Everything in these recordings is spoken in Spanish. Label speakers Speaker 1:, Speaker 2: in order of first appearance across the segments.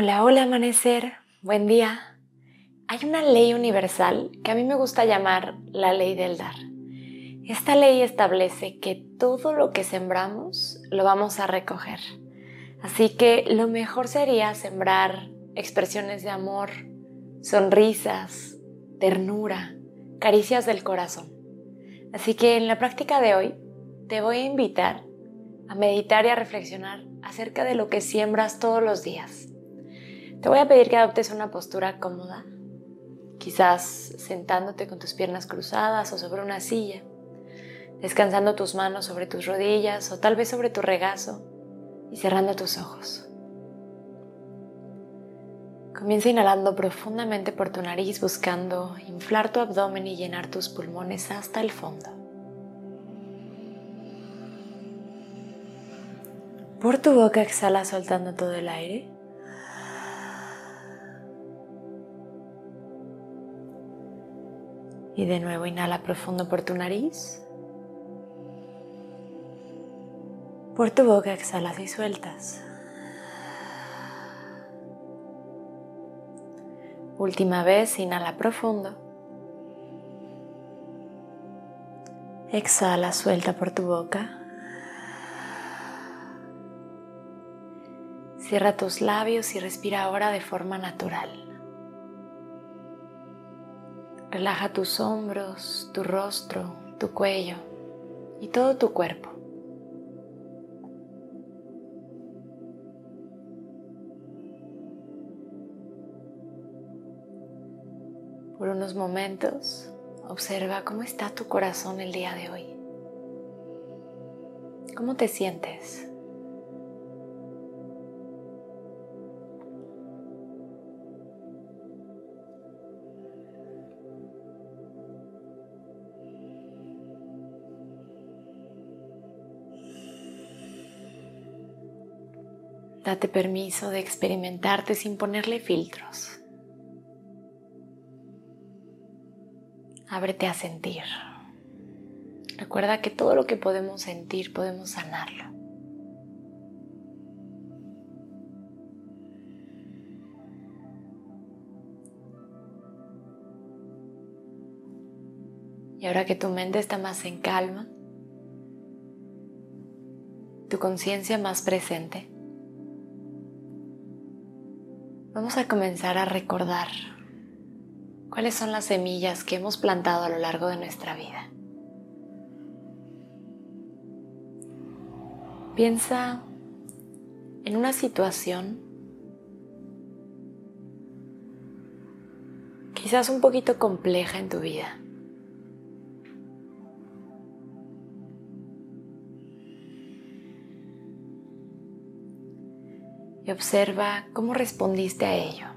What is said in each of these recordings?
Speaker 1: Hola, hola amanecer, buen día. Hay una ley universal que a mí me gusta llamar la ley del dar. Esta ley establece que todo lo que sembramos lo vamos a recoger. Así que lo mejor sería sembrar expresiones de amor, sonrisas, ternura, caricias del corazón. Así que en la práctica de hoy te voy a invitar a meditar y a reflexionar acerca de lo que siembras todos los días. Te voy a pedir que adoptes una postura cómoda, quizás sentándote con tus piernas cruzadas o sobre una silla, descansando tus manos sobre tus rodillas o tal vez sobre tu regazo y cerrando tus ojos. Comienza inhalando profundamente por tu nariz buscando inflar tu abdomen y llenar tus pulmones hasta el fondo. Por tu boca exhala soltando todo el aire. Y de nuevo inhala profundo por tu nariz. Por tu boca exhalas y sueltas. Última vez, inhala profundo. Exhala, suelta por tu boca. Cierra tus labios y respira ahora de forma natural. Relaja tus hombros, tu rostro, tu cuello y todo tu cuerpo. Por unos momentos, observa cómo está tu corazón el día de hoy. ¿Cómo te sientes? Date permiso de experimentarte sin ponerle filtros. Ábrete a sentir. Recuerda que todo lo que podemos sentir podemos sanarlo. Y ahora que tu mente está más en calma, tu conciencia más presente, vamos a comenzar a recordar cuáles son las semillas que hemos plantado a lo largo de nuestra vida. Piensa en una situación quizás un poquito compleja en tu vida. Y observa cómo respondiste a ello.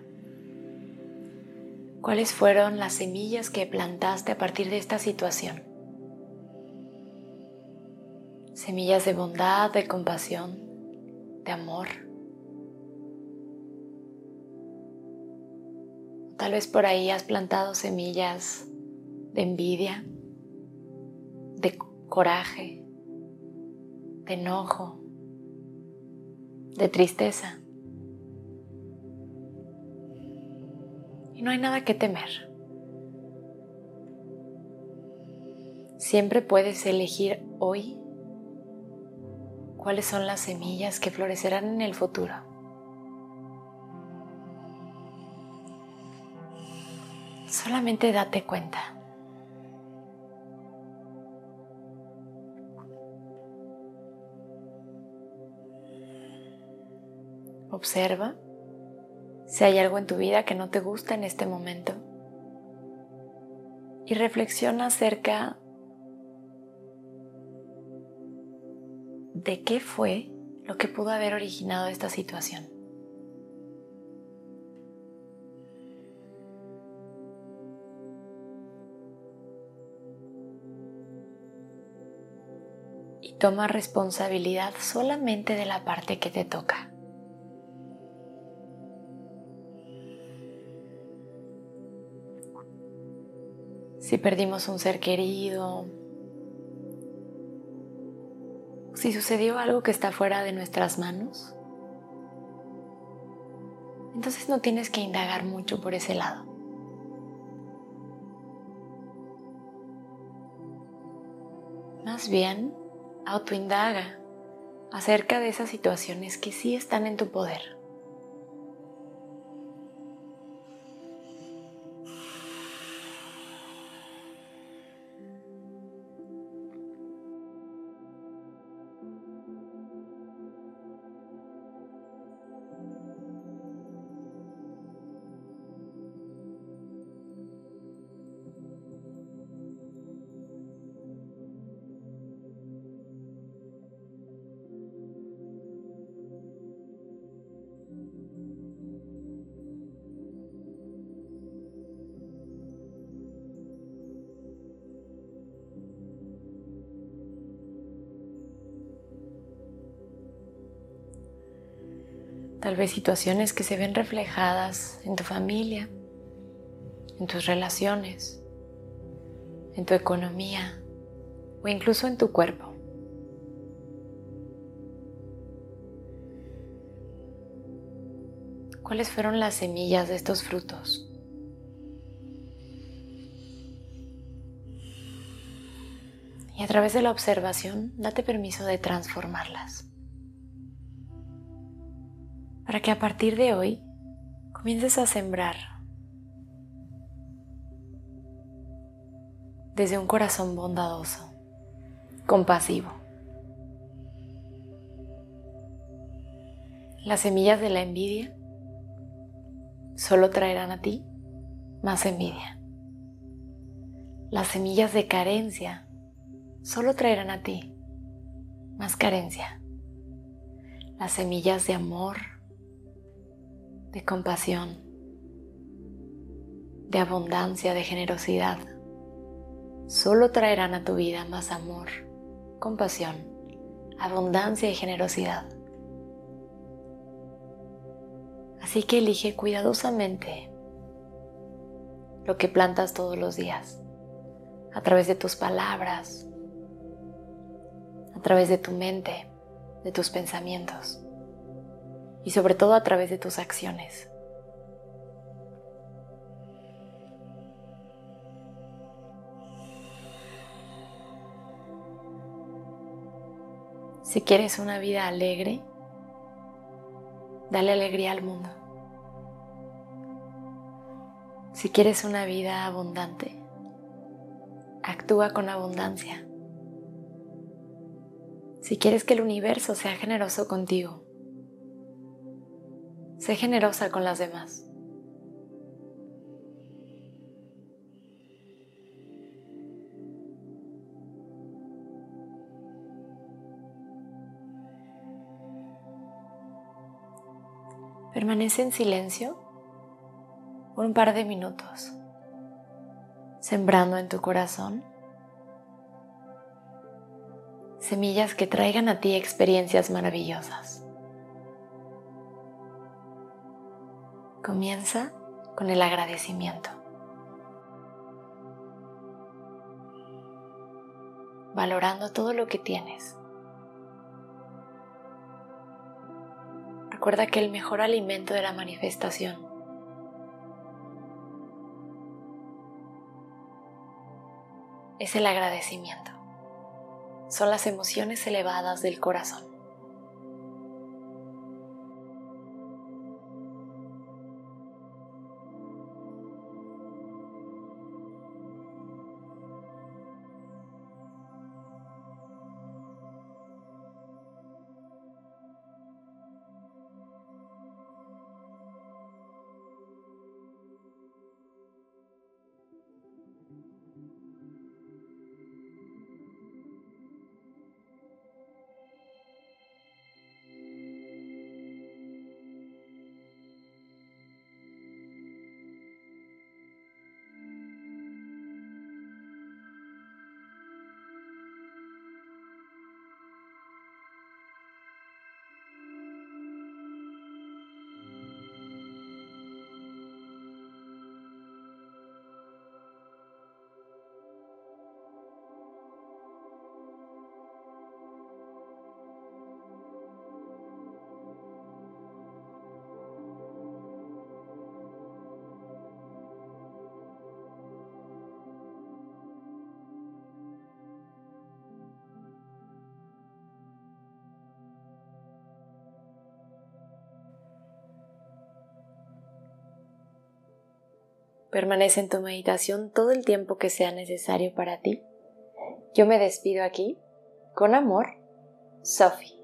Speaker 1: ¿Cuáles fueron las semillas que plantaste a partir de esta situación? Semillas de bondad, de compasión, de amor. Tal vez por ahí has plantado semillas de envidia, de coraje, de enojo, de tristeza. Y no hay nada que temer. Siempre puedes elegir hoy cuáles son las semillas que florecerán en el futuro. Solamente date cuenta. Observa si hay algo en tu vida que no te gusta en este momento y reflexiona acerca de qué fue lo que pudo haber originado esta situación. Y toma responsabilidad solamente de la parte que te toca. Si perdimos un ser querido, si sucedió algo que está fuera de nuestras manos, entonces no tienes que indagar mucho por ese lado. Más bien, autoindaga acerca de esas situaciones que sí están en tu poder. Tal vez situaciones que se ven reflejadas en tu familia, en tus relaciones, en tu economía o incluso en tu cuerpo. ¿Cuáles fueron las semillas de estos frutos? Y a través de la observación, date permiso de transformarlas para que a partir de hoy comiences a sembrar desde un corazón bondadoso, compasivo. Las semillas de la envidia solo traerán a ti más envidia. Las semillas de carencia solo traerán a ti más carencia. Las semillas de amor de compasión, de abundancia, de generosidad, solo traerán a tu vida más amor, compasión, abundancia y generosidad. Así que elige cuidadosamente lo que plantas todos los días, a través de tus palabras, a través de tu mente, de tus pensamientos y sobre todo a través de tus acciones. Si quieres una vida alegre, dale alegría al mundo. Si quieres una vida abundante, actúa con abundancia. Si quieres que el universo sea generoso contigo, Sé generosa con las demás. Permanece en silencio por un par de minutos, sembrando en tu corazón semillas que traigan a ti experiencias maravillosas. Comienza con el agradecimiento. Valorando todo lo que tienes. Recuerda que el mejor alimento de la manifestación es el agradecimiento. Son las emociones elevadas del corazón. Permanece en tu meditación todo el tiempo que sea necesario para ti. Yo me despido aquí. Con amor, Sophie.